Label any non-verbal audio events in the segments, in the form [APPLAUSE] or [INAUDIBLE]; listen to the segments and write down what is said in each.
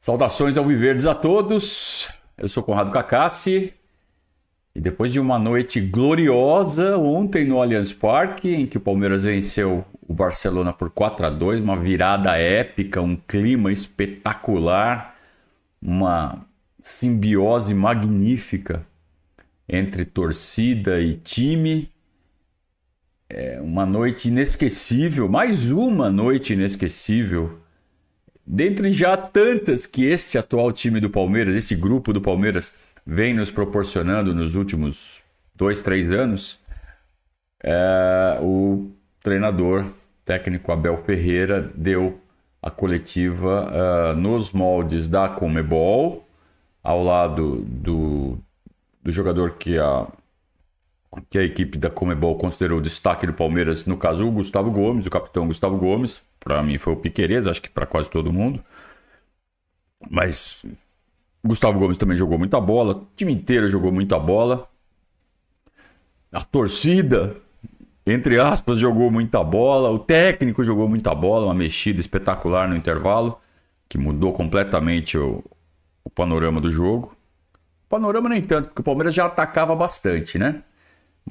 Saudações ao Viverdes a todos. Eu sou Conrado Cacassi. E depois de uma noite gloriosa ontem no Allianz Parque, em que o Palmeiras venceu o Barcelona por 4 a 2, uma virada épica, um clima espetacular, uma simbiose magnífica entre torcida e time. É uma noite inesquecível, mais uma noite inesquecível Dentre já tantas que este atual time do Palmeiras, esse grupo do Palmeiras, vem nos proporcionando nos últimos dois, três anos, é, o treinador técnico Abel Ferreira deu a coletiva uh, nos moldes da Comebol, ao lado do, do jogador que a, que a equipe da Comebol considerou destaque do Palmeiras, no caso o Gustavo Gomes, o capitão Gustavo Gomes, para mim foi o Piquerez, acho que para quase todo mundo. Mas Gustavo Gomes também jogou muita bola, o time inteiro jogou muita bola. A torcida, entre aspas, jogou muita bola, o técnico jogou muita bola, uma mexida espetacular no intervalo, que mudou completamente o, o panorama do jogo. Panorama nem tanto, porque o Palmeiras já atacava bastante, né?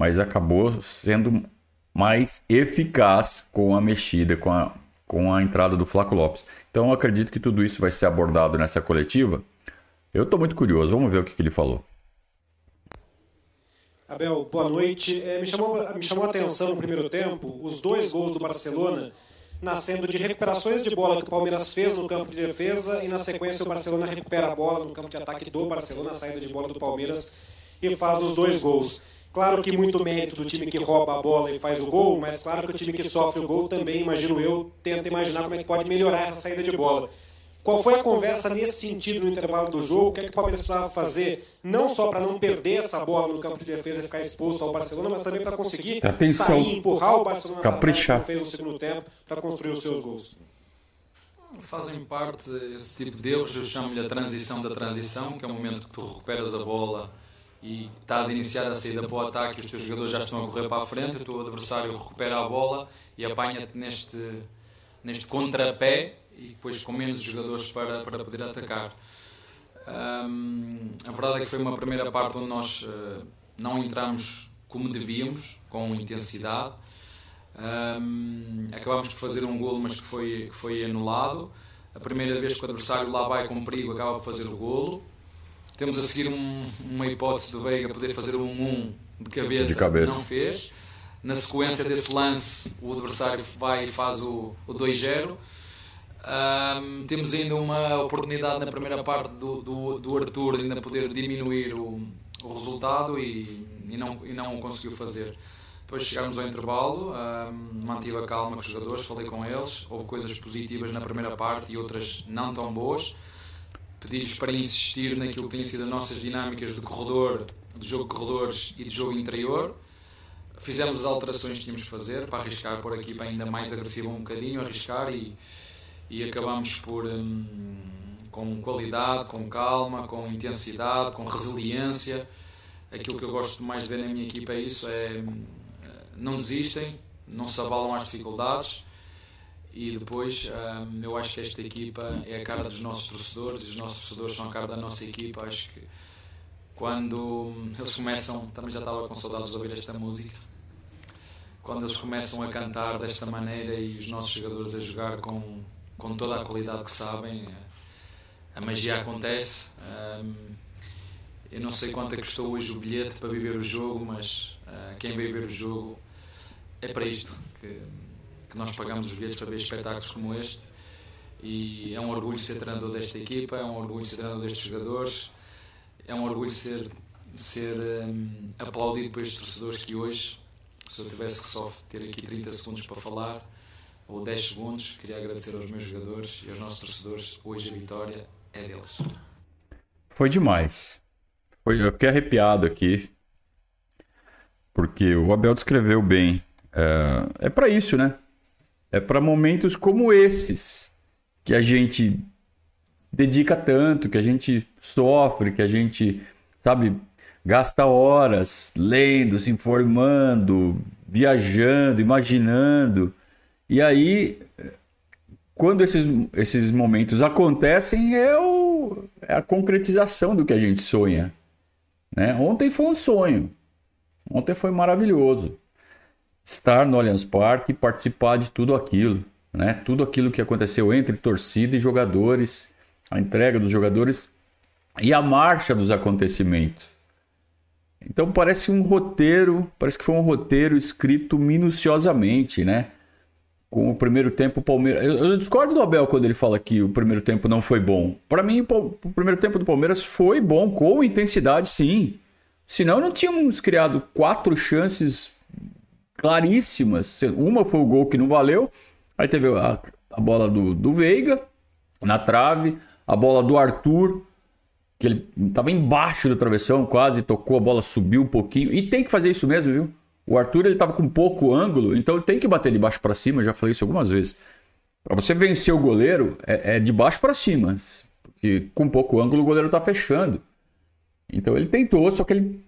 Mas acabou sendo mais eficaz com a mexida, com a com a entrada do Flaco Lopes. Então acredito que tudo isso vai ser abordado nessa coletiva. Eu estou muito curioso, vamos ver o que, que ele falou. Abel, boa noite. É, me, chamou, me chamou a atenção no primeiro tempo os dois gols do Barcelona nascendo de recuperações de bola que o Palmeiras fez no campo de defesa e na sequência o Barcelona recupera a bola no campo de ataque do Barcelona, a saída de bola do Palmeiras e faz os dois gols. Claro que muito mérito do time que rouba a bola e faz o gol, mas claro que o time que sofre o gol também, imagino eu, tenta imaginar como é que pode melhorar essa saída de bola. Qual foi a conversa nesse sentido no intervalo do jogo? O que, é que o Palmeiras precisava fazer, não só para não perder essa bola no campo de defesa e ficar exposto ao Barcelona, mas também para conseguir Atenção. sair, empurrar o Barcelona Caprichar. para fez no segundo tempo para construir os seus gols? Fazem parte esse tipo de erros, eu chamo-lhe a transição da transição, que é o momento que tu recuperas a bola e estás a iniciar a saída para o ataque os teus jogadores já estão a correr para a frente, o teu adversário recupera a bola e apanha-te neste, neste contrapé e depois com menos jogadores para, para poder atacar. Um, a verdade é que foi uma primeira parte onde nós uh, não entramos como devíamos, com intensidade. Um, acabámos por fazer um golo, mas que foi, que foi anulado. A primeira vez que o adversário lá vai com perigo, acaba por fazer o golo. Temos a seguir um, uma hipótese do Veiga poder fazer um 1 de cabeça, de cabeça. não fez. Na sequência desse lance, o adversário vai e faz o, o 2-0. Um, temos ainda uma oportunidade na primeira parte do, do, do Arthur de ainda poder diminuir o, o resultado e, e, não, e não o conseguiu fazer. Depois chegámos ao intervalo, um, mantive a calma com os jogadores, falei com eles. Houve coisas positivas na primeira parte e outras não tão boas pedi-lhes para insistir naquilo que têm sido as nossas dinâmicas de corredor, de jogo de corredores e de jogo interior. Fizemos as alterações que tínhamos de fazer para arriscar por a equipa ainda mais agressiva um bocadinho, arriscar e, e acabamos por, hum, com qualidade, com calma, com intensidade, com resiliência. Aquilo que eu gosto mais de ver na minha equipa é isso, é hum, não desistem, não se abalam às dificuldades, e depois um, eu acho que esta equipa é a cara dos nossos torcedores e os nossos torcedores são a cara da nossa equipa. Acho que quando eles começam, também já estava com saudades de ouvir esta música, quando eles começam a cantar desta maneira e os nossos jogadores a jogar com, com toda a qualidade que sabem, a magia acontece. Um, eu não sei quanto é que custou hoje o bilhete para viver o jogo, mas uh, quem veio ver o jogo é para isto. Que, que nós pagamos os bilhetes para ver espetáculos como este e é um orgulho ser treinador desta equipa, é um orgulho ser treinador destes jogadores, é um orgulho ser, ser um, aplaudido por estes torcedores que hoje, se eu tivesse que só ter aqui 30 segundos para falar, ou 10 segundos, queria agradecer aos meus jogadores e aos nossos torcedores, hoje a vitória é deles. Foi demais. Foi, eu fiquei arrepiado aqui, porque o Abel descreveu bem. É, é para isso, né? É para momentos como esses que a gente dedica tanto, que a gente sofre, que a gente, sabe, gasta horas lendo, se informando, viajando, imaginando. E aí, quando esses, esses momentos acontecem, é o é a concretização do que a gente sonha. Né? Ontem foi um sonho. Ontem foi maravilhoso. Estar no Allianz Parque e participar de tudo aquilo. Né? Tudo aquilo que aconteceu entre torcida e jogadores, a entrega dos jogadores e a marcha dos acontecimentos. Então parece um roteiro, parece que foi um roteiro escrito minuciosamente, né? Com o primeiro tempo o Palmeiras. Eu, eu discordo do Abel quando ele fala que o primeiro tempo não foi bom. Para mim, o primeiro tempo do Palmeiras foi bom, com intensidade, sim. Senão não tínhamos criado quatro chances claríssimas. Uma foi o gol que não valeu. Aí teve a, a bola do, do Veiga na trave, a bola do Arthur que ele estava embaixo do travessão, quase tocou, a bola subiu um pouquinho. E tem que fazer isso mesmo, viu? O Arthur ele estava com pouco ângulo, então ele tem que bater de baixo para cima, já falei isso algumas vezes. Para você vencer o goleiro, é, é de baixo para cima. Porque com pouco ângulo o goleiro está fechando. Então ele tentou, só que ele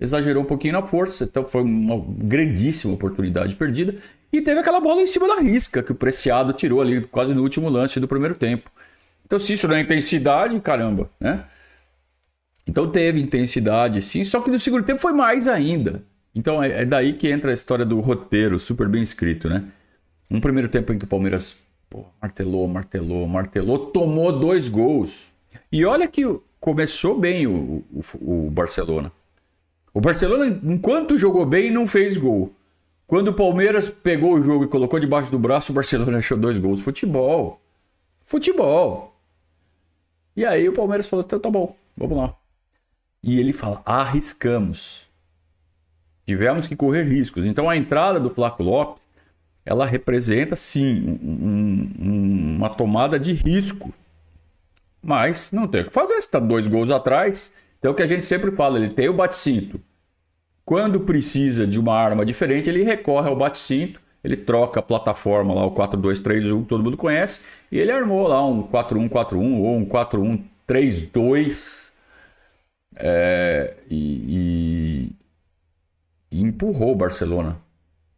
exagerou um pouquinho na força. Então foi uma grandíssima oportunidade perdida. E teve aquela bola em cima da risca que o Preciado tirou ali quase no último lance do primeiro tempo. Então se isso não é intensidade, caramba, né? Então teve intensidade, sim, só que no segundo tempo foi mais ainda. Então é, é daí que entra a história do roteiro, super bem escrito, né? Um primeiro tempo em que o Palmeiras pô, martelou, martelou, martelou, tomou dois gols. E olha que começou bem o, o, o Barcelona. O Barcelona, enquanto jogou bem, não fez gol. Quando o Palmeiras pegou o jogo e colocou debaixo do braço, o Barcelona [LAUGHS] achou dois gols. Futebol. Futebol. E aí o Palmeiras falou: então tá bom, vamos lá. E ele fala: arriscamos. Tivemos que correr riscos. Então a entrada do Flaco Lopes, ela representa sim um, um, uma tomada de risco. Mas não tem o que fazer, está dois gols atrás. Então é o que a gente sempre fala, ele tem o bate-cinto. Quando precisa de uma arma diferente, ele recorre ao bate-cinto, ele troca a plataforma lá, o 4-2-3-1, que todo mundo conhece, e ele armou lá um 4-1-4-1 ou um 4-1-3-2 é, e, e, empurrou o Barcelona.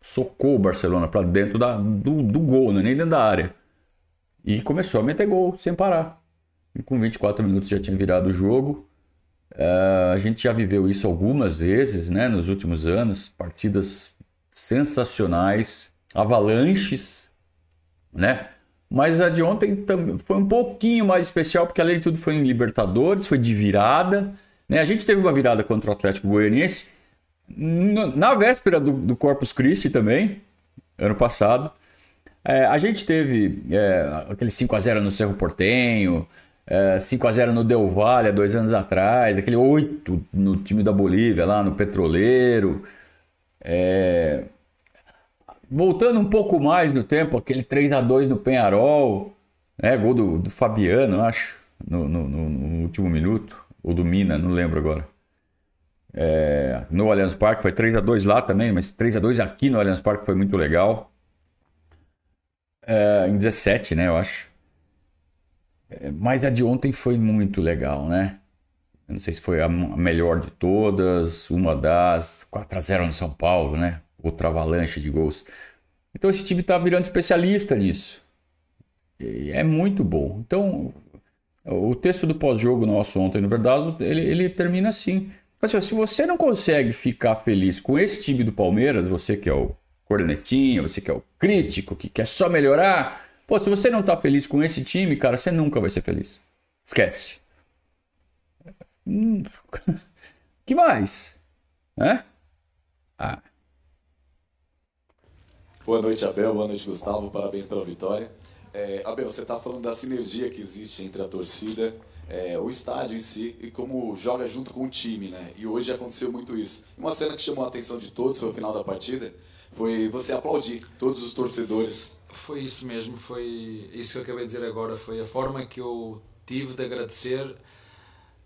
Socou o Barcelona para dentro da, do, do gol, né? nem dentro da área. E começou a meter gol sem parar. E com 24 minutos já tinha virado o jogo. É, a gente já viveu isso algumas vezes né, nos últimos anos. Partidas sensacionais, avalanches, né? Mas a de ontem foi um pouquinho mais especial, porque além de tudo foi em Libertadores, foi de virada. Né? A gente teve uma virada contra o Atlético Goianiense na véspera do, do Corpus Christi também, ano passado. É, a gente teve é, aquele 5x0 no Cerro Portenho, é, 5x0 no Del Valle há dois anos atrás, aquele 8 no time da Bolívia, lá no Petroleiro. É, voltando um pouco mais no tempo, aquele 3x2 no Penharol, né, gol do, do Fabiano, acho, no, no, no último minuto ou do Mina, não lembro agora. É, no Allianz Parque foi 3 a 2 lá também, mas 3 a 2 aqui no Allianz Parque foi muito legal. É, em 17, né, eu acho. É, mas a de ontem foi muito legal, né? Eu não sei se foi a melhor de todas, uma das 4 a 0 no São Paulo, né? Outra avalanche de gols. Então esse time tá virando especialista nisso. E é muito bom. Então o texto do pós-jogo nosso ontem no Verdazo, ele, ele termina assim. Mas, se você não consegue ficar feliz com esse time do Palmeiras, você que é o cornetinha, você que é o crítico, que quer só melhorar, pô, se você não tá feliz com esse time, cara, você nunca vai ser feliz. Esquece. Hum, [LAUGHS] que mais? Né? Ah. Boa noite, Abel. Boa noite, Gustavo. Parabéns pela vitória. É, Abel, você está falando da sinergia que existe entre a torcida, é, o estádio em si e como joga junto com o time, né? E hoje aconteceu muito isso. Uma cena que chamou a atenção de todos foi o final da partida, foi você aplaudir todos os torcedores. Foi isso mesmo, foi isso que eu acabei de dizer agora, foi a forma que eu tive de agradecer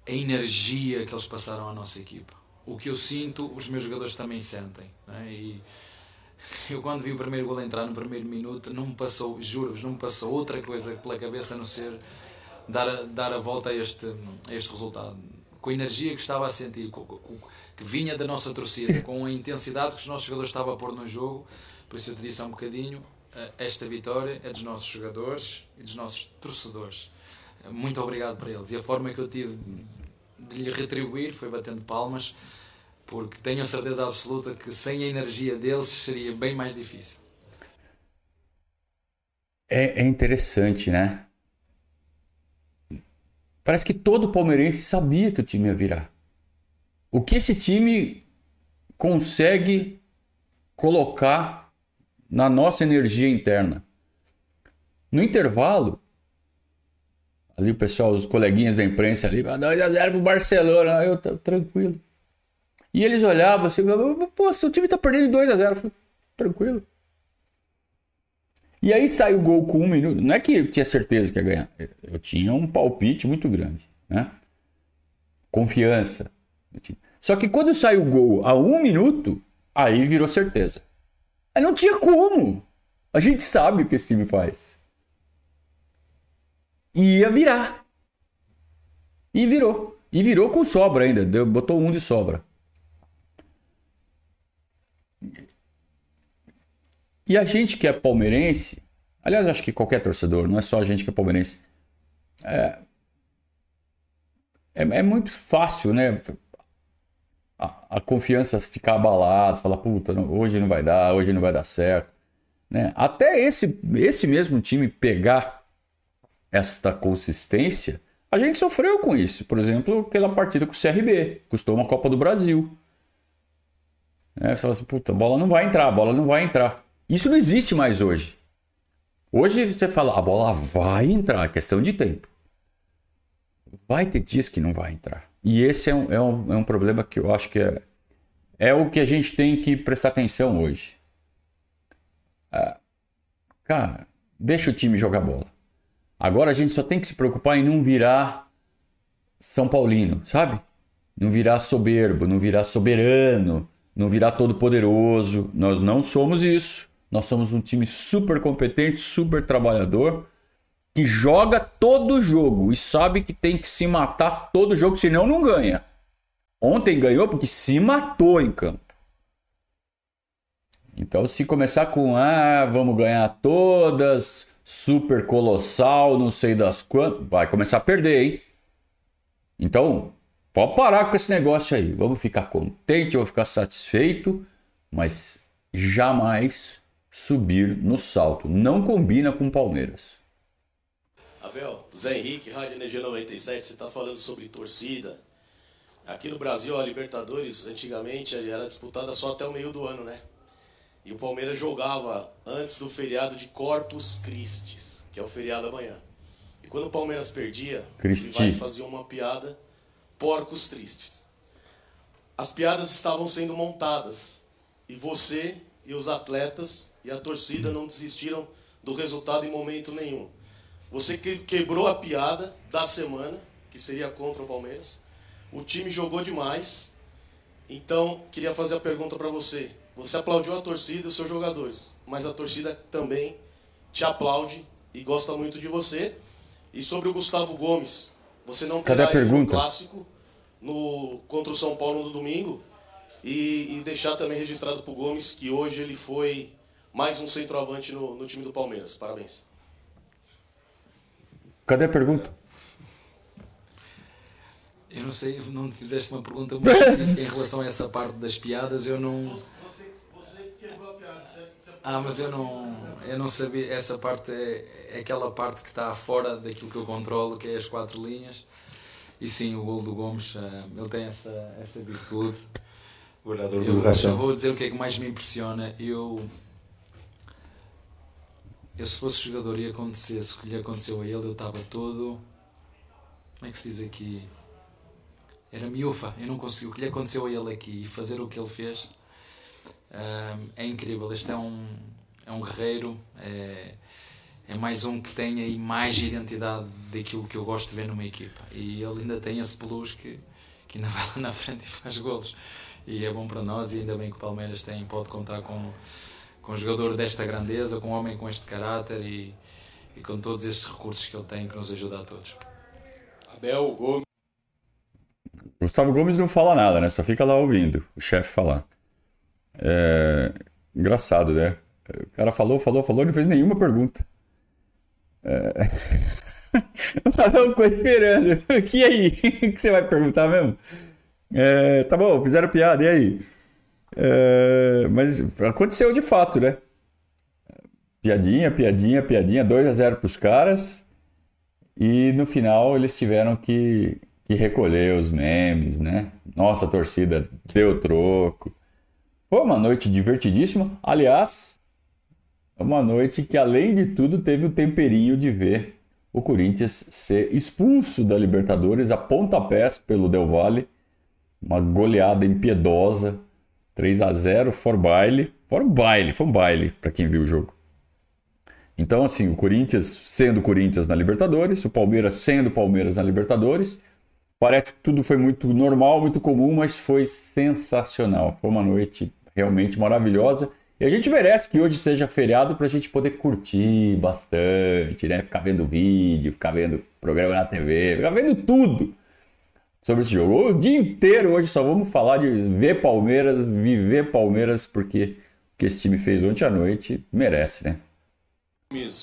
a energia que eles passaram à nossa equipa. O que eu sinto, os meus jogadores também sentem. Né? E eu quando vi o primeiro gol entrar no primeiro minuto, não me passou, juro-vos, não me passou outra coisa pela cabeça a não ser dar a, dar a volta a este, a este resultado. Com a energia que estava a sentir, com, com, que vinha da nossa torcida, com a intensidade que os nossos jogadores estavam a pôr no jogo, por isso eu te disse há um bocadinho, esta vitória é dos nossos jogadores e dos nossos torcedores. muito obrigado para eles. E a forma que eu tive de lhe retribuir foi batendo palmas, porque tenho a certeza absoluta que sem a energia deles seria bem mais difícil. É, é interessante, né? Parece que todo palmeirense sabia que o time ia virar. O que esse time consegue colocar na nossa energia interna? No intervalo, ali o pessoal, os coleguinhas da imprensa ali, 2x0 pro Barcelona, eu tranquilo. E eles olhavam assim, pô, seu time tá perdendo 2x0. Tranquilo. E aí sai o gol com um minuto. Não é que eu tinha certeza que ia ganhar. Eu tinha um palpite muito grande, né? Confiança. Só que quando sai o gol a um minuto, aí virou certeza. Não tinha como. A gente sabe o que esse time faz. E ia virar. E virou. E virou com sobra ainda. Deu, botou um de sobra. E a gente que é palmeirense, aliás, acho que qualquer torcedor, não é só a gente que é palmeirense, é, é, é muito fácil, né? A, confiança ficar abalada, falar, puta, não, hoje não vai dar, hoje não vai dar certo. Né? Até esse, esse mesmo time pegar esta consistência, a gente sofreu com isso. Por exemplo, aquela partida com o CRB, custou uma Copa do Brasil. É, você fala assim, puta, a bola não vai entrar, a bola não vai entrar. Isso não existe mais hoje. Hoje você fala, a bola vai entrar, é questão de tempo. Vai ter dias que não vai entrar. E esse é um, é um, é um problema que eu acho que é, é o que a gente tem que prestar atenção hoje. Ah, cara, deixa o time jogar bola. Agora a gente só tem que se preocupar em não virar São Paulino, sabe? Não virar soberbo, não virar soberano, não virar todo poderoso. Nós não somos isso. Nós somos um time super competente, super trabalhador, que joga todo jogo e sabe que tem que se matar todo jogo, senão não ganha. Ontem ganhou porque se matou em campo. Então, se começar com ah, vamos ganhar todas, super colossal, não sei das quantas, vai começar a perder, hein? Então, pode parar com esse negócio aí. Vamos ficar contente, vamos ficar satisfeito, mas jamais subir no salto. Não combina com Palmeiras. Abel, Zé Henrique, Rádio Energia 97, você está falando sobre torcida. Aqui no Brasil, a Libertadores, antigamente, era disputada só até o meio do ano, né? E o Palmeiras jogava antes do feriado de Corpus Christi, que é o feriado amanhã. E quando o Palmeiras perdia, Cristi. os rivais faziam uma piada, porcos tristes. As piadas estavam sendo montadas. E você e os atletas e a torcida não desistiram do resultado em momento nenhum. Você quebrou a piada da semana, que seria contra o Palmeiras. O time jogou demais. Então, queria fazer a pergunta para você. Você aplaudiu a torcida e os seus jogadores, mas a torcida também te aplaude e gosta muito de você. E sobre o Gustavo Gomes, você não terá um clássico no contra o São Paulo no domingo, e, e deixar também registrado para o Gomes que hoje ele foi mais um centroavante no, no time do Palmeiras. Parabéns. Cadê a pergunta? Eu não sei, não fizeste uma pergunta muito específica em relação a essa parte das piadas. Eu não. Você, você quebrou a piada. Você, você... Ah, mas eu não, eu não sabia. Essa parte é, é aquela parte que está fora daquilo que eu controlo, que é as quatro linhas. E sim, o gol do Gomes, eh, ele tem essa, essa virtude guardador do eu, Eu vou dizer o que é que mais me impressiona. Eu, eu se fosse jogador e acontecesse o que lhe aconteceu a ele, eu estava todo. Como é que se diz aqui? Era miúfa. Eu não consigo. O que lhe aconteceu a ele aqui e fazer o que ele fez um, é incrível. Este é um, é um guerreiro. É, é mais um que tem aí mais identidade daquilo que eu gosto de ver numa equipa. E ele ainda tem esse plus que, que ainda [LAUGHS] vai lá na frente e faz golos e é bom para nós e ainda bem que o Palmeiras tem, pode contar com, com um jogador desta grandeza, com um homem com este caráter e, e com todos estes recursos que ele tem que nos ajuda a todos. Abel Gomes. Gustavo Gomes não fala nada, né? Só fica lá ouvindo o chefe falar. É... Engraçado, né? O cara falou, falou, falou, não fez nenhuma pergunta. É... o Abel ficou esperando. [LAUGHS] E aí? O [LAUGHS] que você vai perguntar mesmo? É, tá bom, fizeram piada, e aí? É, mas aconteceu de fato, né? Piadinha, piadinha, piadinha, 2 a 0 para os caras. E no final eles tiveram que, que recolher os memes, né? Nossa, a torcida deu troco. Foi uma noite divertidíssima. Aliás, uma noite que, além de tudo, teve o temperinho de ver o Corinthians ser expulso da Libertadores a pontapés pelo Del Valle. Uma goleada impiedosa. 3 a 0 for baile. For baile, foi um baile para quem viu o jogo. Então, assim, o Corinthians sendo Corinthians na Libertadores, o Palmeiras sendo Palmeiras na Libertadores. Parece que tudo foi muito normal, muito comum, mas foi sensacional. Foi uma noite realmente maravilhosa. E a gente merece que hoje seja feriado para a gente poder curtir bastante, né? Ficar vendo vídeo, ficar vendo programa na TV, ficar vendo tudo sobre esse jogo. O dia inteiro hoje só vamos falar de ver Palmeiras, viver Palmeiras, porque o que esse time fez ontem à noite merece, né?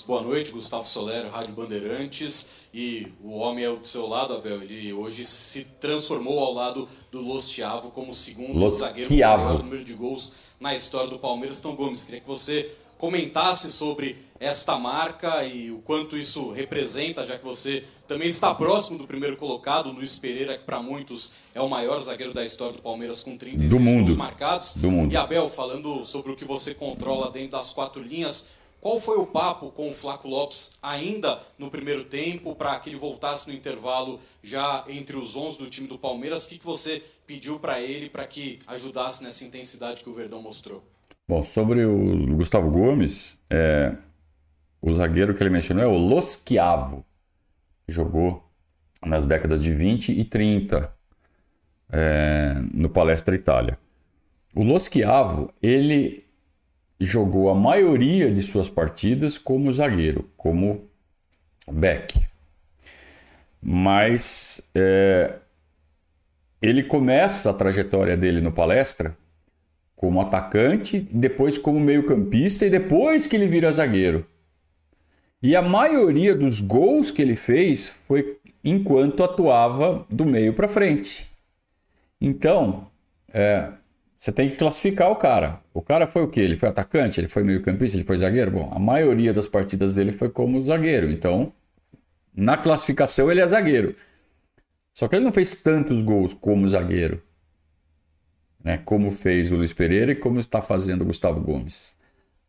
Boa noite, Gustavo Solero, Rádio Bandeirantes. E o homem é do seu lado, Abel. Ele hoje se transformou ao lado do Los Chiavo como segundo Los zagueiro com o maior número de gols na história do Palmeiras. Então, Gomes, queria que você comentasse sobre esta marca e o quanto isso representa, já que você também está próximo do primeiro colocado, Luiz Pereira, que para muitos é o maior zagueiro da história do Palmeiras com 36 Do mundo. gols marcados. Do mundo. E Abel, falando sobre o que você controla dentro das quatro linhas, qual foi o papo com o Flaco Lopes ainda no primeiro tempo para que ele voltasse no intervalo já entre os 11 do time do Palmeiras? O que, que você pediu para ele para que ajudasse nessa intensidade que o Verdão mostrou? Bom, sobre o Gustavo Gomes, é, o zagueiro que ele mencionou é o Los Chiavo. Jogou nas décadas de 20 e 30 é, no Palestra Itália. O Los Chiavo, ele jogou a maioria de suas partidas como zagueiro, como back. Mas é, ele começa a trajetória dele no Palestra como atacante, depois como meio-campista e depois que ele vira zagueiro. E a maioria dos gols que ele fez foi enquanto atuava do meio para frente. Então, é, você tem que classificar o cara. O cara foi o quê? Ele foi atacante? Ele foi meio-campista? Ele foi zagueiro? Bom, a maioria das partidas dele foi como zagueiro. Então, na classificação, ele é zagueiro. Só que ele não fez tantos gols como zagueiro né, como fez o Luiz Pereira e como está fazendo o Gustavo Gomes.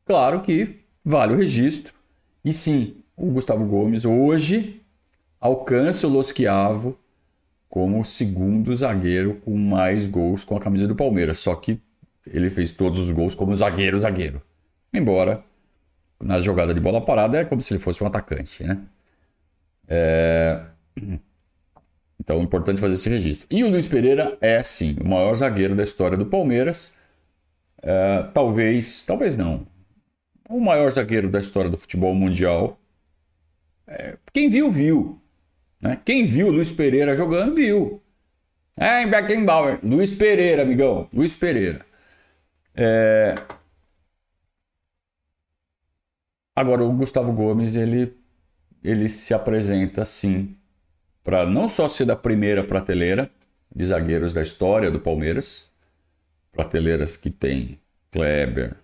Claro que vale o registro, e sim, o Gustavo Gomes hoje alcança o Los Chiavo como o segundo zagueiro com mais gols com a camisa do Palmeiras, só que ele fez todos os gols como zagueiro, zagueiro. Embora na jogada de bola parada é como se ele fosse um atacante, né? É... [CLEARS THROAT] Então é importante fazer esse registro. E o Luiz Pereira é, sim, o maior zagueiro da história do Palmeiras. É, talvez, talvez não. O maior zagueiro da história do futebol mundial. É, quem viu, viu. Né? Quem viu Luiz Pereira jogando, viu. É, em Beckenbauer. Luiz Pereira, amigão. Luiz Pereira. É... Agora, o Gustavo Gomes, ele, ele se apresenta, sim, para não só ser da primeira prateleira de zagueiros da história do Palmeiras, prateleiras que tem Kleber,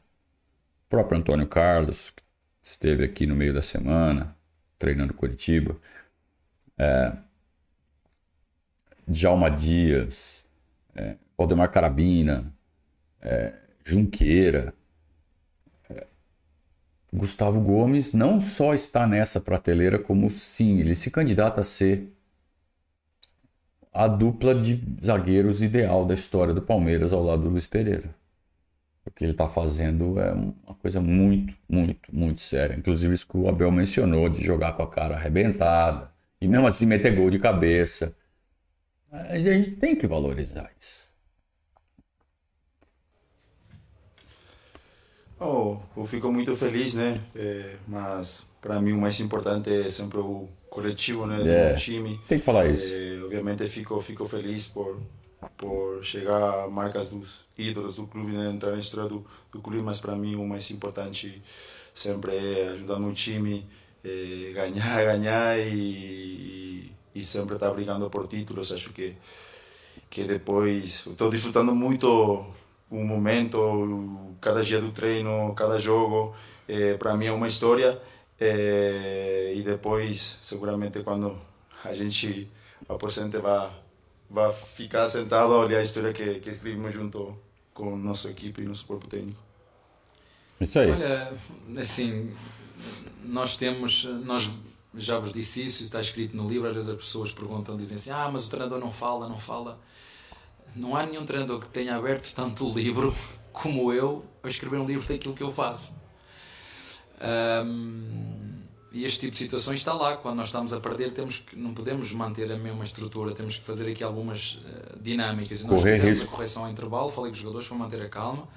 próprio Antônio Carlos, que esteve aqui no meio da semana treinando Curitiba, é, Djalma Dias, é, Valdemar Carabina, é, Junqueira. É, Gustavo Gomes não só está nessa prateleira, como sim, ele se candidata a ser a dupla de zagueiros ideal da história do Palmeiras ao lado do Luiz Pereira. O que ele está fazendo é uma coisa muito, muito, muito séria. Inclusive isso que o Abel mencionou, de jogar com a cara arrebentada e mesmo assim meter gol de cabeça. A gente tem que valorizar isso. Oh, eu fico muito feliz, né? É, mas para mim o mais importante é sempre o coletivo, né? É, Do time. Tem que falar isso. É, obviamente fico fico feliz por por chegar a marcas dos ídolos do clube, né? Entrar na história do, do clube, mas para mim o mais importante sempre é ajudar meu time, é, ganhar, [LAUGHS] ganhar e, e, sempre estar brigando por títulos. Acho que, que depois estou desfrutando muito o momento, cada dia do treino, cada jogo. É, Para mim é uma história. É, e depois, seguramente, quando a gente aposente, vai, vai ficar sentado a olhar a história que, que escrevemos junto com nossa equipe e nosso corpo técnico. Isso aí. Olha, assim, nós temos, nós já vos disse isso, está escrito no livro, às vezes as pessoas perguntam, dizem assim, ah, mas o treinador não fala, não fala. Não há nenhum treinador que tenha aberto tanto o livro como eu a escrever um livro daquilo que eu faço. Um, e este tipo de situações está lá. Quando nós estamos a perder, temos que, não podemos manter a mesma estrutura, temos que fazer aqui algumas uh, dinâmicas. E nós Correr fizemos risco. a correção ao intervalo, falei com os jogadores para manter a calma.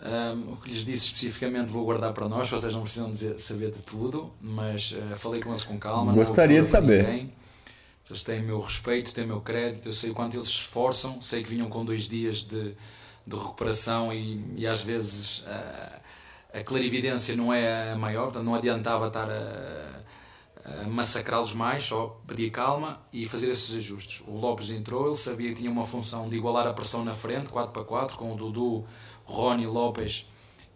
Um, o que lhes disse especificamente vou guardar para nós, vocês não precisam dizer, saber de tudo, mas uh, falei com eles com calma. Gostaria de saber. ninguém. Eles têm o meu respeito, têm o meu crédito, eu sei o quanto eles se esforçam, sei que vinham com dois dias de, de recuperação e, e às vezes uh, a clarividência não é a maior, portanto não adiantava estar a, a massacrá-los mais, só pedir calma e fazer esses ajustes. O Lopes entrou, ele sabia que tinha uma função de igualar a pressão na frente, 4 para 4, com o Dudu, Rony Lopes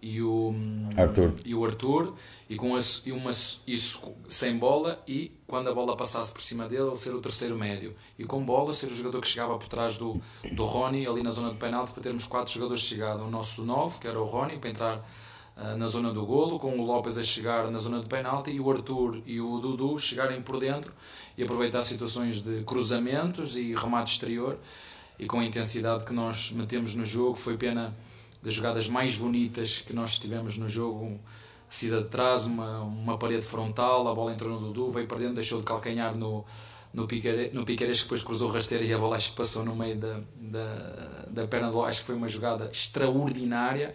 e o Arthur. e o Arthur e com esse, e uma, isso sem bola e quando a bola passasse por cima dele ele ser o terceiro médio e com bola ser o jogador que chegava por trás do, do Rony ali na zona de penalti para termos quatro jogadores de chegada o nosso 9 que era o Rony para entrar na zona do golo com o Lopes a chegar na zona de penalti e o Arthur e o Dudu chegarem por dentro e aproveitar situações de cruzamentos e remate exterior. E com a intensidade que nós metemos no jogo foi pena das jogadas mais bonitas que nós tivemos no jogo. Saída de trás, uma, uma parede frontal, a bola entrou no Dudu, veio para dentro, deixou de calcanhar no, no, Piqueires, no que depois cruzou o rasteiro e a bola acho que passou no meio da, da, da perna do acho que foi uma jogada extraordinária.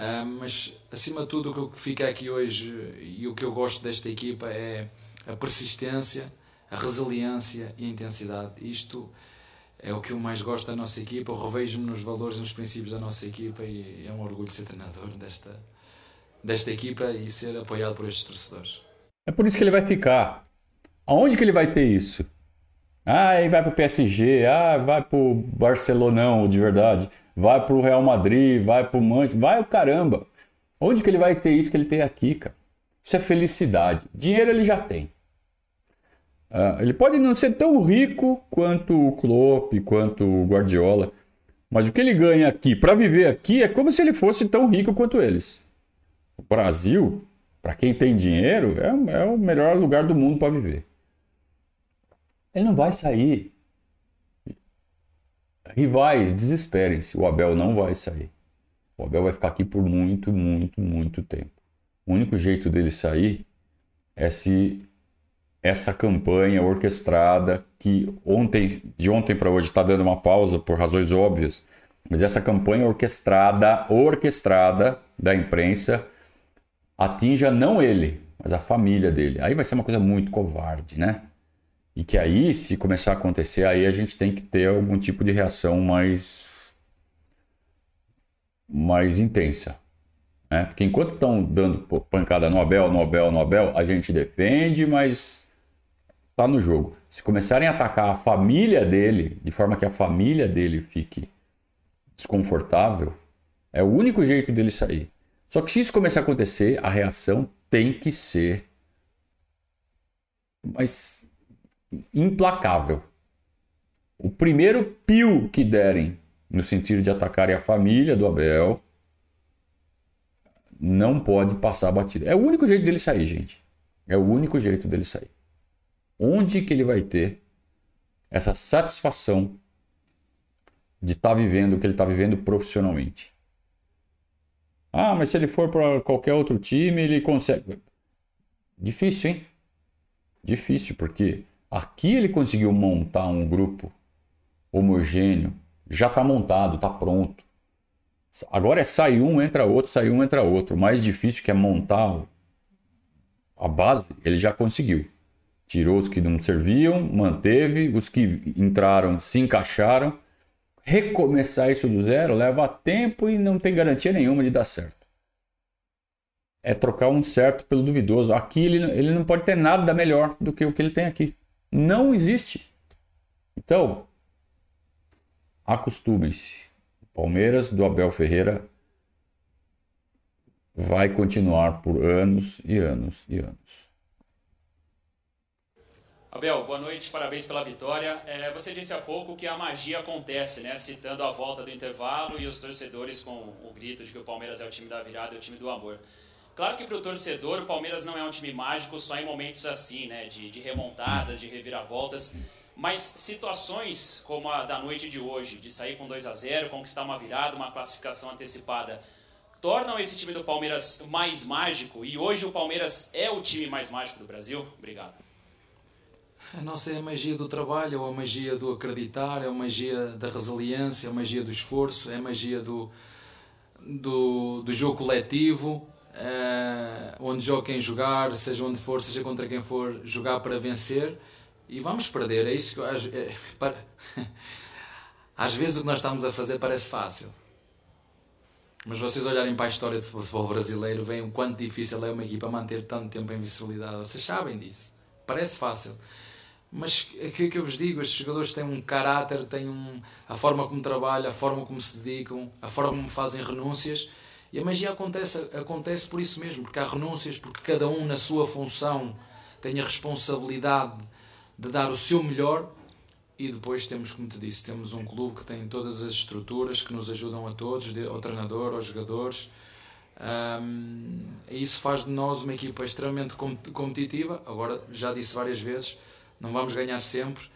Ah, mas acima de tudo o que fica aqui hoje e o que eu gosto desta equipa é a persistência, a resiliência e a intensidade. Isto é o que eu mais gosto da nossa equipa. Eu revejo-me nos valores, nos princípios da nossa equipa e é um orgulho ser treinador desta, desta equipa e ser apoiado por estes torcedores. É por isso que ele vai ficar. Aonde que ele vai ter isso? Ah, ele vai pro PSG, ah, vai pro Barcelonão de verdade, vai pro Real Madrid, vai pro Manchester, vai o caramba. Onde que ele vai ter isso que ele tem aqui, cara? Isso é felicidade. Dinheiro ele já tem. Ah, ele pode não ser tão rico quanto o Klopp, quanto o Guardiola, mas o que ele ganha aqui para viver aqui é como se ele fosse tão rico quanto eles. O Brasil, para quem tem dinheiro, é, é o melhor lugar do mundo para viver. Ele não vai sair. Rivais, desesperem-se. O Abel não vai sair. O Abel vai ficar aqui por muito, muito, muito tempo. O único jeito dele sair é se essa campanha orquestrada que ontem, de ontem para hoje está dando uma pausa por razões óbvias, mas essa campanha orquestrada, orquestrada da imprensa atinja não ele, mas a família dele. Aí vai ser uma coisa muito covarde, né? E que aí, se começar a acontecer, aí a gente tem que ter algum tipo de reação mais mais intensa. Né? Porque enquanto estão dando pancada no Abel, no Abel, no Abel, a gente defende, mas tá no jogo. Se começarem a atacar a família dele, de forma que a família dele fique desconfortável, é o único jeito dele sair. Só que se isso começar a acontecer, a reação tem que ser mas implacável. O primeiro pio que derem no sentido de atacarem a família do Abel não pode passar batido. É o único jeito dele sair, gente. É o único jeito dele sair. Onde que ele vai ter essa satisfação de estar tá vivendo o que ele está vivendo profissionalmente? Ah, mas se ele for para qualquer outro time, ele consegue. Difícil, hein? Difícil, porque aqui ele conseguiu montar um grupo homogêneo, já está montado, está pronto. Agora é sai um, entra outro, sai um, entra outro. O mais difícil que é montar a base, ele já conseguiu. Tirou os que não serviam, manteve, os que entraram se encaixaram. Recomeçar isso do zero leva tempo e não tem garantia nenhuma de dar certo. é trocar um certo pelo duvidoso. Aqui ele, ele não pode ter nada melhor do que o que ele tem aqui. Não existe. Então, acostumem-se. Palmeiras do Abel Ferreira vai continuar por anos e anos e anos. Abel, boa noite, parabéns pela vitória. É, você disse há pouco que a magia acontece, né? Citando a volta do intervalo e os torcedores com o grito de que o Palmeiras é o time da virada, é o time do amor. Claro que para o torcedor o Palmeiras não é um time mágico só em momentos assim, né? De, de remontadas, de reviravoltas. Mas situações como a da noite de hoje, de sair com 2 a 0 conquistar uma virada, uma classificação antecipada, tornam esse time do Palmeiras mais mágico? E hoje o Palmeiras é o time mais mágico do Brasil? Obrigado. A nossa é a magia do trabalho, é a magia do acreditar, é a magia da resiliência, é a magia do esforço, é a magia do, do, do jogo coletivo, é, onde joga quem jogar, seja onde for, seja contra quem for, jogar para vencer e vamos perder. É isso que às, é, [LAUGHS] para, [LAUGHS] às vezes o que nós estamos a fazer parece fácil. Mas vocês olharem para a história do futebol brasileiro, veem o quanto difícil é uma equipa manter tanto tempo em visibilidade. Vocês sabem disso. Parece fácil. Mas o que, que eu vos digo? Estes jogadores têm um caráter, têm um, a forma como trabalham, a forma como se dedicam, a forma como fazem renúncias. E a magia acontece, acontece por isso mesmo, porque há renúncias, porque cada um na sua função tem a responsabilidade de dar o seu melhor. E depois temos, como te disse, temos um clube que tem todas as estruturas que nos ajudam a todos, ao treinador, aos jogadores. Um, isso faz de nós uma equipa extremamente competitiva. Agora, já disse várias vezes, não vamos ganhar sempre,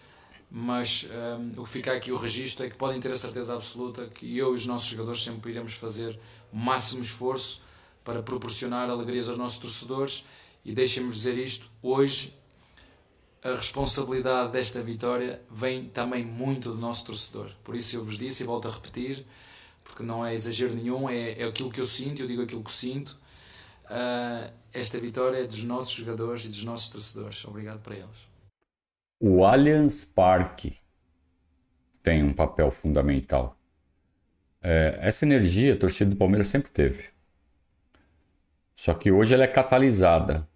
mas um, o que fica aqui o registro é que podem ter a certeza absoluta que eu e os nossos jogadores sempre iremos fazer o máximo esforço para proporcionar alegrias aos nossos torcedores e deixem-me dizer isto, hoje a responsabilidade desta vitória vem também muito do nosso torcedor. Por isso eu vos disse e volto a repetir, porque não é exagero nenhum, é, é aquilo que eu sinto, eu digo aquilo que sinto. Uh, esta vitória é dos nossos jogadores e dos nossos torcedores. Obrigado para eles. O Allianz Parque tem um papel fundamental. É, essa energia a torcida do Palmeiras sempre teve. Só que hoje ela é catalisada.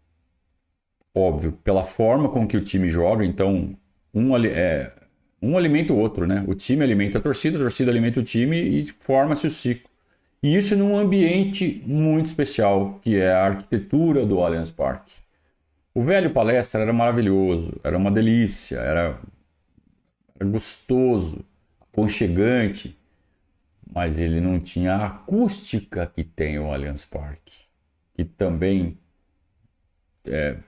Óbvio, pela forma com que o time joga, então um, é, um alimenta o outro, né? O time alimenta a torcida, a torcida alimenta o time e forma-se o ciclo. E isso num ambiente muito especial, que é a arquitetura do Allianz Parque. O velho palestra era maravilhoso, era uma delícia, era, era gostoso, aconchegante, mas ele não tinha a acústica que tem o Allianz Parque, que também é,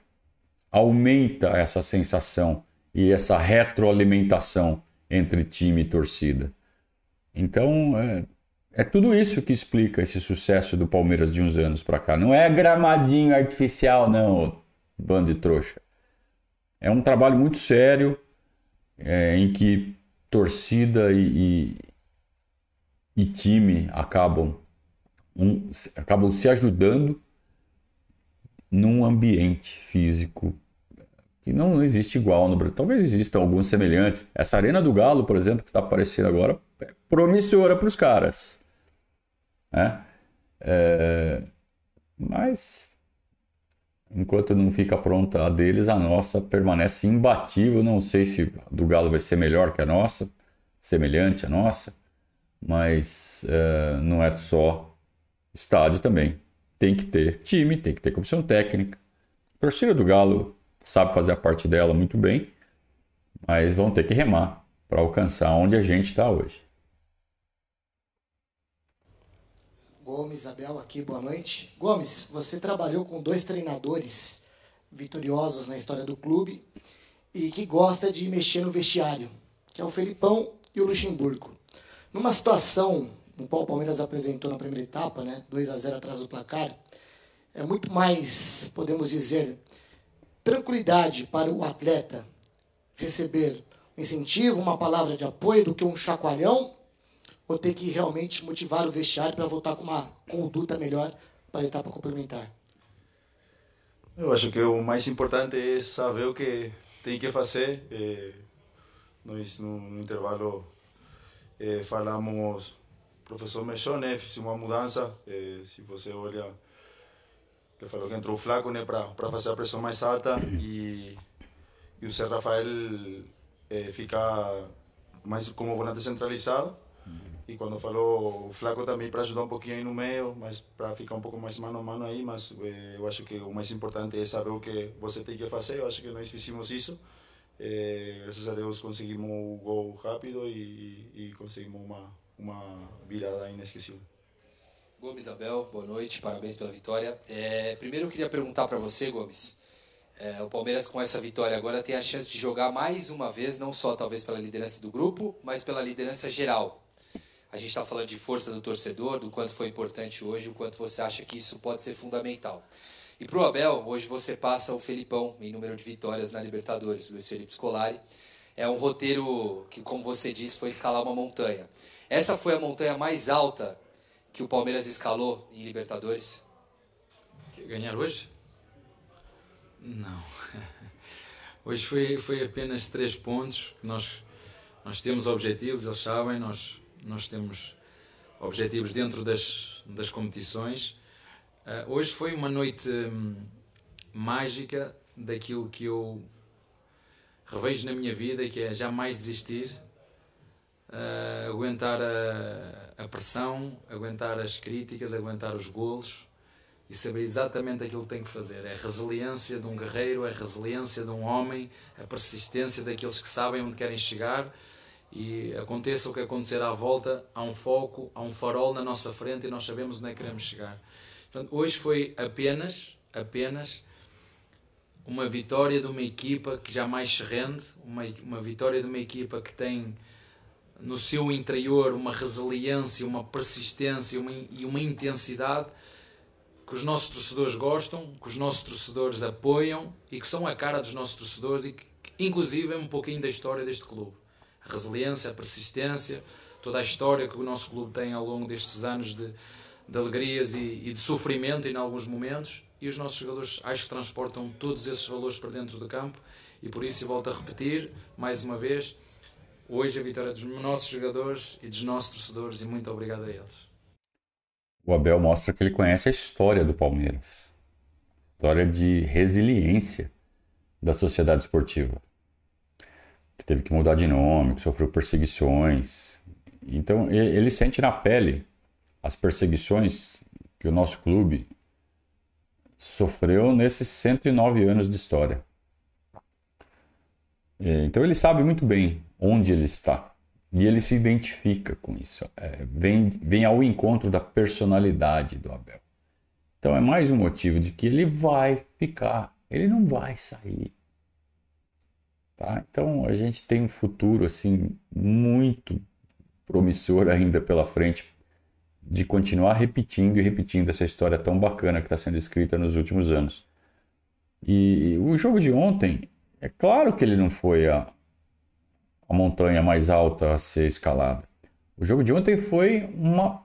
aumenta essa sensação e essa retroalimentação entre time e torcida. Então, é, é tudo isso que explica esse sucesso do Palmeiras de uns anos para cá. Não é gramadinho artificial, não bando de trouxa. É um trabalho muito sério é, em que torcida e, e, e time acabam, um, acabam se ajudando num ambiente físico que não existe igual no Brasil. Talvez existam alguns semelhantes. Essa Arena do Galo, por exemplo, que está aparecendo agora, é promissora para os caras. Né? É, mas Enquanto não fica pronta a deles, a nossa permanece imbatível. Não sei se a do Galo vai ser melhor que a nossa, semelhante à nossa, mas uh, não é só estádio também. Tem que ter time, tem que ter comissão técnica. A torcida do Galo sabe fazer a parte dela muito bem, mas vão ter que remar para alcançar onde a gente está hoje. Gomes, Abel aqui, boa noite. Gomes, você trabalhou com dois treinadores vitoriosos na história do clube e que gosta de mexer no vestiário, que é o Felipão e o Luxemburgo. Numa situação, no qual o Palmeiras apresentou na primeira etapa, né, 2 a 0 atrás do placar, é muito mais, podemos dizer, tranquilidade para o atleta receber incentivo, uma palavra de apoio do que um chacoalhão ou ter que realmente motivar o vestiário para voltar com uma conduta melhor para a etapa complementar? Eu acho que o mais importante é saber o que tem que fazer. É, nós, no, intervalo, é, falamos, o professor mexeu, né? Fizemos uma mudança. É, se você olha ele falou que entrou flaco né, para fazer a pressão mais alta e, e o Zé Rafael é, ficar mais como volante centralizado. E quando falou flaco também para ajudar um pouquinho aí no meio, mas para ficar um pouco mais mano a mano aí, mas eh, eu acho que o mais importante é saber o que você tem que fazer. Eu acho que nós fizemos isso. Eh, graças a Deus conseguimos o gol rápido e, e conseguimos uma, uma virada inesquecível. Gomes Abel, boa noite, parabéns pela vitória. É, primeiro eu queria perguntar para você, Gomes. É, o Palmeiras com essa vitória agora tem a chance de jogar mais uma vez, não só talvez pela liderança do grupo, mas pela liderança geral. A gente está falando de força do torcedor, do quanto foi importante hoje, o quanto você acha que isso pode ser fundamental. E para o Abel, hoje você passa o Felipão em número de vitórias na Libertadores, Luiz Felipe Scolari. É um roteiro que, como você disse, foi escalar uma montanha. Essa foi a montanha mais alta que o Palmeiras escalou em Libertadores? Ganhar hoje? Não. [LAUGHS] Hoje foi, foi apenas três pontos. Nós, nós temos objetivos, eles sabem, nós nós temos objetivos dentro das, das competições. Uh, hoje foi uma noite hum, mágica daquilo que eu revejo na minha vida, que é jamais desistir, uh, aguentar a, a, pressão, aguentar as críticas, aguentar os golos e saber exatamente aquilo que tem que fazer. É a resiliência de um guerreiro, é a resiliência de um homem, a persistência daqueles que sabem onde querem chegar e aconteça o que acontecer à volta, há um foco, há um farol na nossa frente e nós sabemos onde é que queremos chegar. Portanto, hoje foi apenas, apenas uma vitória de uma equipa que jamais se rende, uma, uma vitória de uma equipa que tem no seu interior uma resiliência, uma persistência uma, e uma intensidade que os nossos torcedores gostam, que os nossos torcedores apoiam e que são a cara dos nossos torcedores e que, inclusive, é um pouquinho da história deste clube resiliência, persistência, toda a história que o nosso clube tem ao longo destes anos de, de alegrias e, e, de sofrimento em alguns momentos. E os nossos jogadores acho que transportam todos esses valores para dentro do campo. E por isso volto a repetir, mais uma vez, hoje a vitória dos nossos jogadores e dos nossos torcedores. E muito obrigado a eles. O Abel mostra que ele conhece a história do Palmeiras história de resiliência da sociedade esportiva que teve que mudar de nome, que sofreu perseguições. Então ele sente na pele as perseguições que o nosso clube sofreu nesses 109 anos de história. É, então ele sabe muito bem onde ele está e ele se identifica com isso. É, vem, vem ao encontro da personalidade do Abel. Então é mais um motivo de que ele vai ficar, ele não vai sair. Tá? Então a gente tem um futuro assim muito promissor [LAUGHS] ainda pela frente de continuar repetindo e repetindo essa história tão bacana que está sendo escrita nos últimos anos. E o jogo de ontem, é claro que ele não foi a, a montanha mais alta a ser escalada. O jogo de ontem foi uma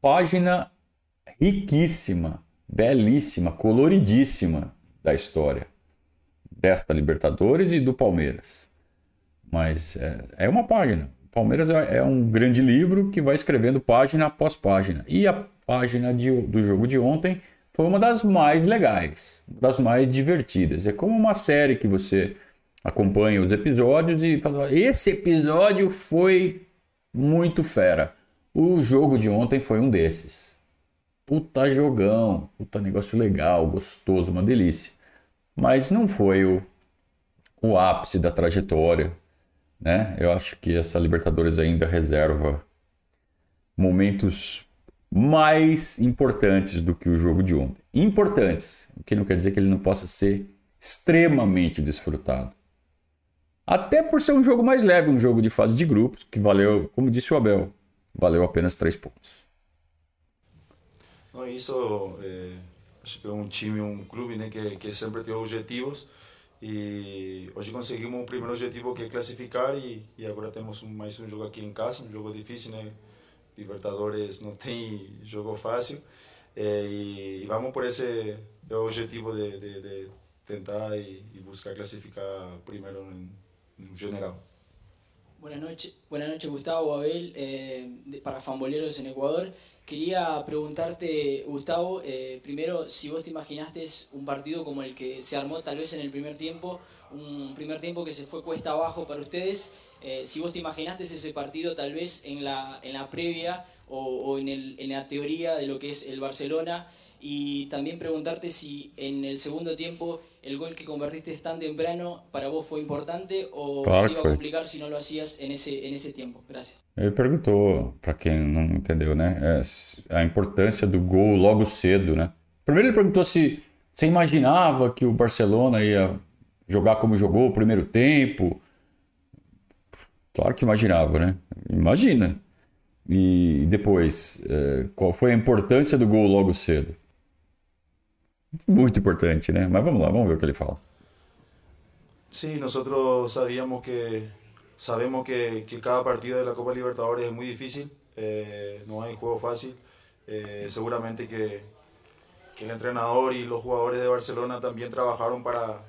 página riquíssima, belíssima, coloridíssima da história desta Libertadores e do Palmeiras. Mas é, é uma página. O Palmeiras é, é, um grande livro que vai escrevendo página após página. E a página de, do jogo de ontem foi uma das mais legais, das mais divertidas. É como uma série que você acompanha os episódios e fala: esse episódio foi muito fera. O jogo de ontem foi um desses. Puta jogão, puta negócio legal, gostoso, uma delícia mas não foi o, o ápice da trajetória. Né? Eu acho que essa Libertadores ainda reserva momentos mais importantes do que o jogo de ontem. Importantes, o que não quer dizer que ele não possa ser extremamente desfrutado. Até por ser um jogo mais leve, um jogo de fase de grupos, que valeu, como disse o Abel, valeu apenas três pontos. Não, isso é um time, um clube né, que, que sempre tem objetivos e hoje conseguimos o primeiro objetivo que é classificar e, e agora temos mais um jogo aqui em casa, um jogo difícil, né? Libertadores não tem jogo fácil é, e, e, vamos por esse objetivo de, de, de tentar e, e, buscar clasificar primeiro no general. Buenas noches, buenas noches Gustavo, Abel, eh, para Famboleros en Ecuador. Quería preguntarte, Gustavo, eh, primero si vos te imaginaste un partido como el que se armó tal vez en el primer tiempo, un primer tiempo que se fue cuesta abajo para ustedes, eh, si vos te imaginaste ese partido tal vez en la, en la previa o, en, el, en la teoría de lo que es el Barcelona, y también preguntarte si en el segundo tiempo el gol que convertiste tan temprano para vos foi importante ou claro se iba a complicar se não lo hacías en ese, en ese tiempo? Gracias. Ele perguntou, para quem não entendeu, né, é, a importância do gol logo cedo, né? Primeiro ele perguntou se você imaginava que o Barcelona ia jogar como jogou o primeiro tempo. Claro que imaginava, né? Imagina. E depois, é, qual foi a importância do gol logo cedo? Muito importante, né? Mas vamos lá, vamos ver o que ele fala. Sí, nosotros sabíamos que sabemos que, que cada partido de la Copa Libertadores es muy difícil, eh, no hay juego fácil. Eh, seguramente que, que, el entrenador y los jugadores de Barcelona también trabajaron para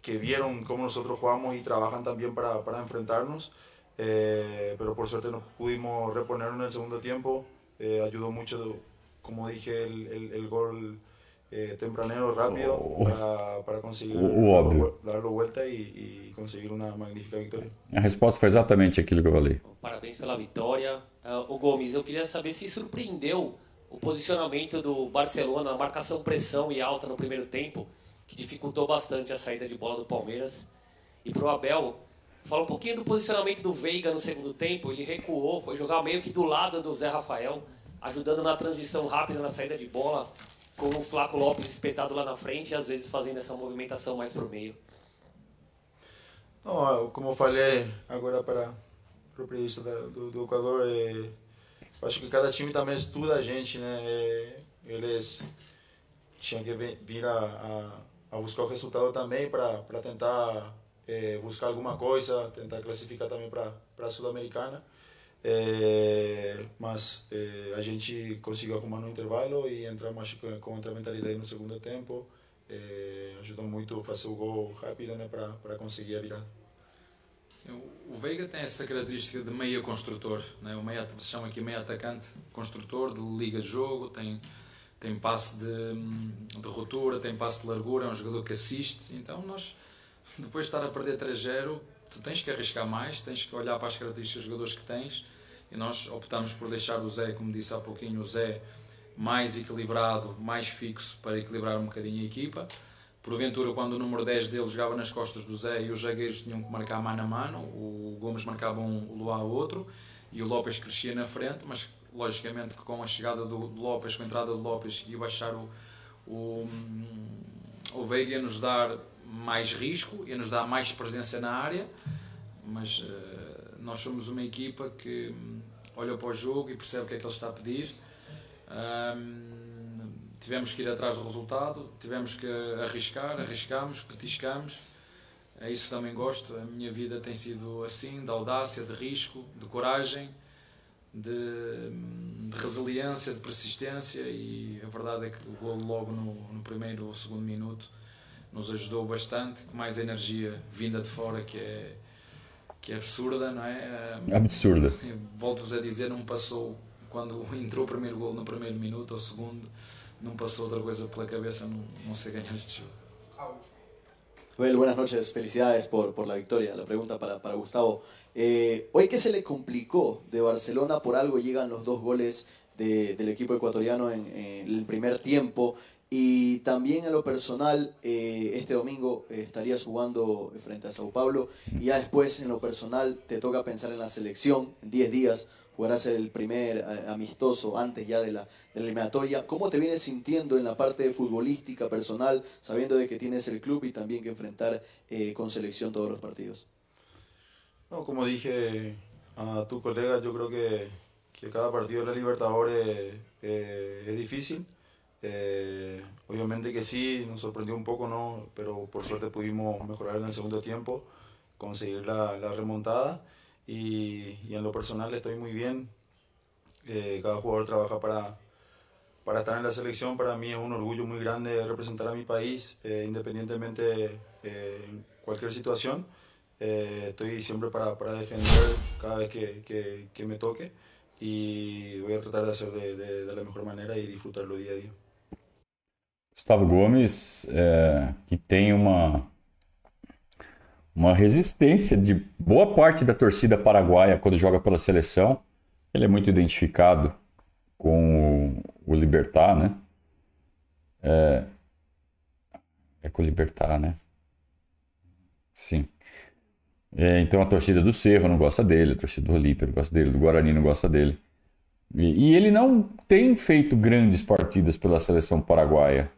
que vieron cómo nosotros jugamos y trabajan también para, para enfrentarnos. Eh, pero por suerte nos pudimos reponer en el segundo tiempo. Eh, ayudó mucho, como dije, el, el, el gol eh, tempranero rápido oh. para, para, conseguir o, dar volta e, e, conseguir uma magnífica vitória. A resposta foi exatamente aquilo que eu falei. Parabéns pela vitória. Uh, o Gomes, eu queria saber se surpreendeu o posicionamento do Barcelona, a marcação pressão e alta no primeiro tempo, que dificultou bastante a saída de bola do Palmeiras. E para o Abel, fala um pouquinho do posicionamento do Veiga no segundo tempo. Ele recuou, foi jogar meio que do lado do Zé Rafael, ajudando na transição rápida na saída de bola com o Flaco Lopes espetado lá na frente e às vezes fazendo essa movimentação mais para o meio. Não, como eu falei agora para o periodista do, do Equador, é, acho que cada time também estuda a gente, né? É, eles tinham que vir a, a, a buscar o resultado também para tentar é, buscar alguma coisa, tentar classificar também para a Sul-Americana. É, mas é, a gente conseguiu arrumar no intervalo e entramos com, com outra mentalidade no segundo tempo. É, ajudou muito a fazer o gol rápido né, para conseguir a virada. o Veiga tem essa característica de meia construtor, né? o meia, chama aqui meia atacante, construtor, de liga de jogo, tem, tem passe de, de ruptura, tem passe de largura, é um jogador que assiste. Então, nós, depois de estar a perder 3-0, tu tens que arriscar mais, tens que olhar para as características dos jogadores que tens e nós optamos por deixar o Zé, como disse há pouquinho, o Zé mais equilibrado, mais fixo para equilibrar um bocadinho a equipa. Porventura, quando o número 10 dele jogava nas costas do Zé e os zagueiros tinham que marcar mano a mano, o Gomes marcava um, o Luá outro e o Lopes crescia na frente, mas logicamente que com a chegada do Lopes, com a entrada do Lopes e baixar o, o, o Veiga ia nos dar mais risco, ia nos dar mais presença na área, mas uh, nós somos uma equipa que olha para o jogo e percebe o que é que ele está a pedir. Um, tivemos que ir atrás do resultado, tivemos que arriscar, arriscamos, petiscamos. É isso também gosto. A minha vida tem sido assim, de audácia, de risco, de coragem, de, de resiliência, de persistência e a verdade é que o gol logo no, no primeiro ou segundo minuto nos ajudou bastante, com mais energia vinda de fora que é, que é absurda, não é? Absurda. Volto-vos a dizer, não passou, quando entrou o [LAUGHS] primeiro gol no primeiro minuto ou segundo, não passou outra coisa pela cabeça, não, não sei ganhar este jogo. Well, buenas noches, felicidades por, por la victoria. La pregunta para, para Gustavo. Eh, ¿Hoy qué se le complicó de Barcelona? Por algo llegan los dos goles de, del equipo ecuatoriano en, en, el primer tiempo. Y también en lo personal, eh, este domingo eh, estarías jugando frente a Sao Paulo y ya después en lo personal te toca pensar en la selección, en 10 días jugarás el primer eh, amistoso antes ya de la, eliminatoria. ¿Cómo te vienes sintiendo en la parte futbolística, personal, sabiendo de que tienes el club y también que enfrentar eh, con selección todos los partidos? No, como dije a tu colega, yo creo que, que cada partido de la Libertadores es difícil. Eh, obviamente que sí, nos sorprendió un poco, ¿no? pero por suerte pudimos mejorar en el segundo tiempo, conseguir la, remontada y, y, en lo personal estoy muy bien. Eh, cada jugador trabaja para, para estar en la selección. Para mí es un orgullo muy grande representar a mi país, eh, independientemente eh, en cualquier situación. estoy siempre para, para, defender cada vez que, que, que me toque y voy a tratar de hacer de, de, de la mejor manera y disfrutarlo día a día. Gustavo Gomes, é, que tem uma, uma resistência de boa parte da torcida paraguaia quando joga pela seleção. Ele é muito identificado com o, o Libertar, né? É, é com o Libertar, né? Sim. É, então a torcida do Cerro não gosta dele, a torcida do Olímpia não gosta dele, do Guarani não gosta dele. E, e ele não tem feito grandes partidas pela seleção paraguaia,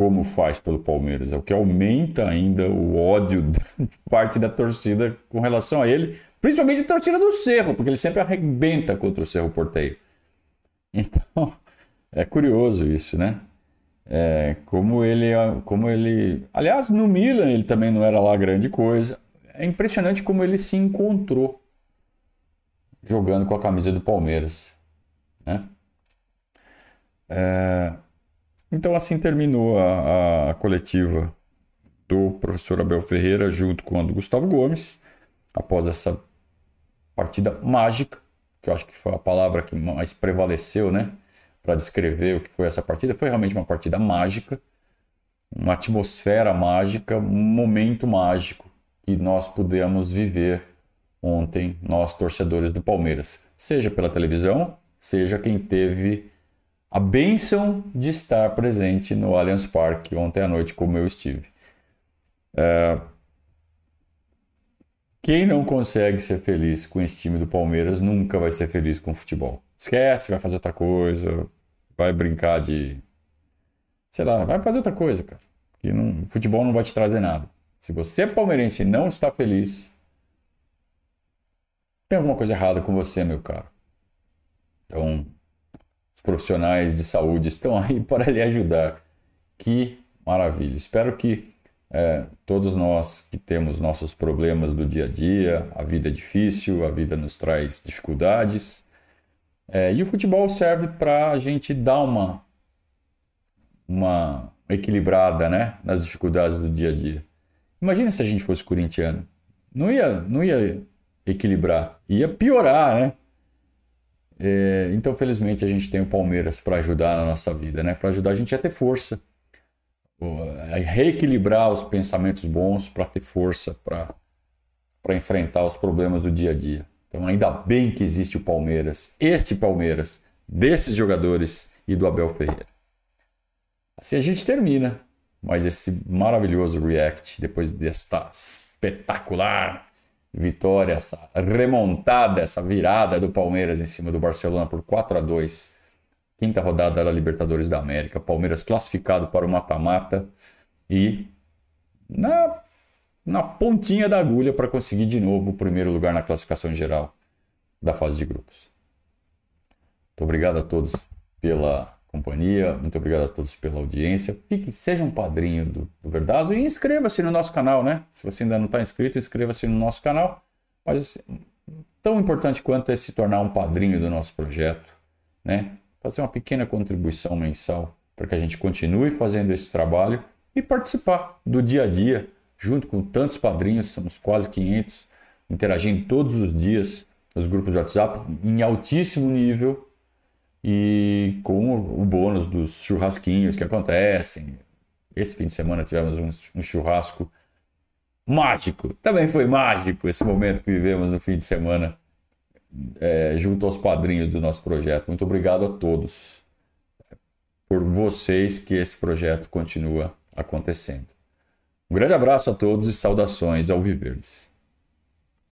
como faz pelo Palmeiras, é o que aumenta ainda o ódio [LAUGHS] de parte da torcida com relação a ele, principalmente a torcida do Cerro, porque ele sempre arrebenta contra o Cerro Porteio. Então, [LAUGHS] é curioso isso, né? É, como ele, como ele, aliás, no Milan ele também não era lá grande coisa. É impressionante como ele se encontrou jogando com a camisa do Palmeiras, né? É, então assim terminou a, a, coletiva do professor Abel Ferreira junto com a do Gustavo Gomes após essa partida mágica, que eu acho que foi a palavra que mais prevaleceu, né? para descrever o que foi essa partida. Foi realmente uma partida mágica, uma atmosfera mágica, um momento mágico que nós pudemos viver ontem, nós torcedores do Palmeiras, seja pela televisão, seja quem teve a bênção de estar presente no Allianz Parque ontem à noite, como eu estive. É... Quem não consegue ser feliz com esse time do Palmeiras nunca vai ser feliz com o futebol. Esquece, vai fazer outra coisa, vai brincar de. Sei lá, vai fazer outra coisa, cara. Que não, futebol não vai te trazer nada. Se você palmeirense não está feliz, tem alguma coisa errada com você, meu caro. Então, profissionais de saúde estão aí [LAUGHS] para lhe ajudar. Que maravilha. Espero que é, todos nós que temos nossos problemas do dia a dia, a vida é difícil, a vida nos traz dificuldades. É, e o futebol serve para a gente dar uma, uma equilibrada né, nas dificuldades do dia a dia. Imagina se a gente fosse corintiano. Não ia, não ia equilibrar, ia piorar, né? É, então, felizmente, a gente tem o Palmeiras para ajudar na nossa vida, né? Para ajudar a gente a ter força, a reequilibrar os pensamentos bons para ter força para enfrentar os problemas do dia a dia. Então, ainda bem que existe o Palmeiras, este Palmeiras, desses jogadores e do Abel Ferreira. Assim a gente termina mais esse maravilhoso react depois desta espetacular vitória, essa remontada, essa virada do Palmeiras em cima do Barcelona por 4 a 2. Quinta rodada da Libertadores da América, Palmeiras classificado para o mata-mata e na na pontinha da agulha para conseguir de novo o primeiro lugar na classificação geral da fase de grupos. Muito obrigado a todos pela companhia, muito obrigado a todos pela audiência. Fique, seja um padrinho do, do Verdazo e inscreva-se no nosso canal, né? Se você ainda não está inscrito, inscreva-se no nosso canal. Mas tão importante quanto é se tornar um padrinho do nosso projeto, né? Fazer uma pequena contribuição mensal para que a gente continue fazendo esse trabalho e participar do dia a dia junto com tantos padrinhos, somos quase 500, interagindo todos os dias nos grupos de WhatsApp em altíssimo nível e com o bônus dos churrasquinhos que acontecem. Esse fim de semana tivemos um, um churrasco mágico. Também foi mágico esse momento que vivemos no fim de semana é, junto aos padrinhos do nosso projeto. Muito obrigado a todos por vocês que esse projeto continua acontecendo. Um grande abraço a todos e saudações ao Viverdes.